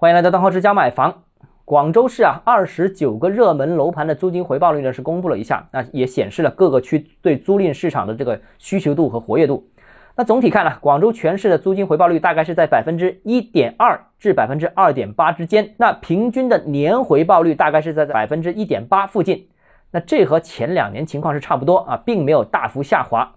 欢迎来到邓浩之家买房。广州市啊，二十九个热门楼盘的租金回报率呢是公布了一下，那也显示了各个区对租赁市场的这个需求度和活跃度。那总体看呢，广州全市的租金回报率大概是在百分之一点二至百分之二点八之间，那平均的年回报率大概是在百分之一点八附近。那这和前两年情况是差不多啊，并没有大幅下滑。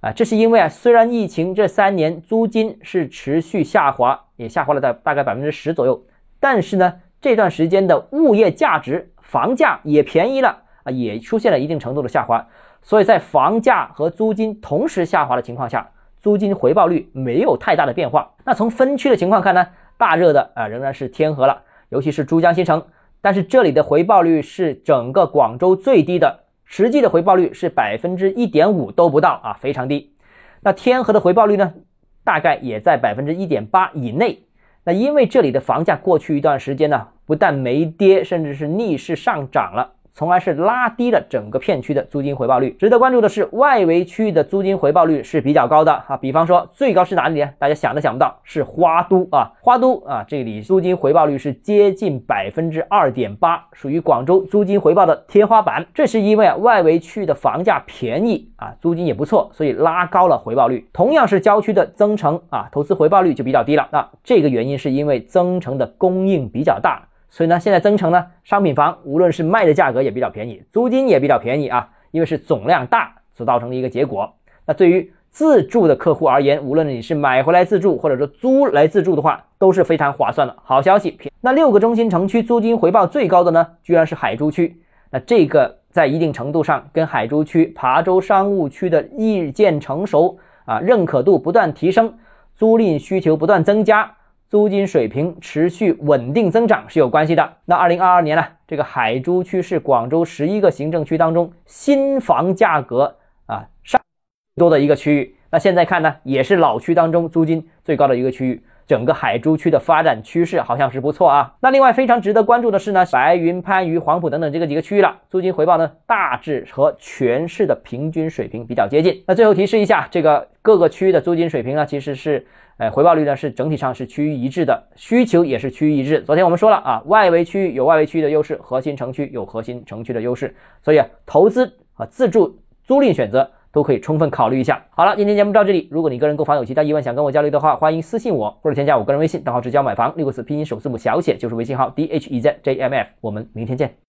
啊，这是因为啊，虽然疫情这三年租金是持续下滑，也下滑了大大概百分之十左右，但是呢，这段时间的物业价值、房价也便宜了啊，也出现了一定程度的下滑。所以在房价和租金同时下滑的情况下，租金回报率没有太大的变化。那从分区的情况看呢，大热的啊仍然是天河了，尤其是珠江新城，但是这里的回报率是整个广州最低的。实际的回报率是百分之一点五都不到啊，非常低。那天河的回报率呢，大概也在百分之一点八以内。那因为这里的房价过去一段时间呢，不但没跌，甚至是逆势上涨了。从而是拉低了整个片区的租金回报率。值得关注的是，外围区域的租金回报率是比较高的啊。比方说，最高是哪里？大家想都想不到，是花都啊。花都啊，这里租金回报率是接近百分之二点八，属于广州租金回报的天花板。这是因为啊，外围区域的房价便宜啊，租金也不错，所以拉高了回报率。同样是郊区的增城啊，投资回报率就比较低了。那这个原因是因为增城的供应比较大。所以呢，现在增城呢，商品房无论是卖的价格也比较便宜，租金也比较便宜啊，因为是总量大所造成的一个结果。那对于自住的客户而言，无论你是买回来自住，或者说租来自住的话，都是非常划算的好消息。那六个中心城区租金回报最高的呢，居然是海珠区。那这个在一定程度上跟海珠区、琶洲商务区的日渐成熟啊，认可度不断提升，租赁需求不断增加。租金水平持续稳定增长是有关系的。那二零二二年呢，这个海珠区是广州十一个行政区当中新房价格啊上多的一个区域。那现在看呢，也是老区当中租金最高的一个区域。整个海珠区的发展趋势好像是不错啊。那另外非常值得关注的是呢，白云、番禺、黄埔等等这个几个区域了，租金回报呢大致和全市的平均水平比较接近。那最后提示一下，这个各个区域的租金水平呢，其实是。哎，回报率呢是整体上是趋于一致的，需求也是趋于一致。昨天我们说了啊，外围区域有外围区域的优势，核心城区有核心城区的优势，所以啊，投资和自住租赁选择都可以充分考虑一下。好了，今天节目到这里，如果你个人购房有其他疑问想跟我交流的话，欢迎私信我或者添加我个人微信，账号直交买房六个字拼音首字母小写就是微信号 d h e z j m f，我们明天见。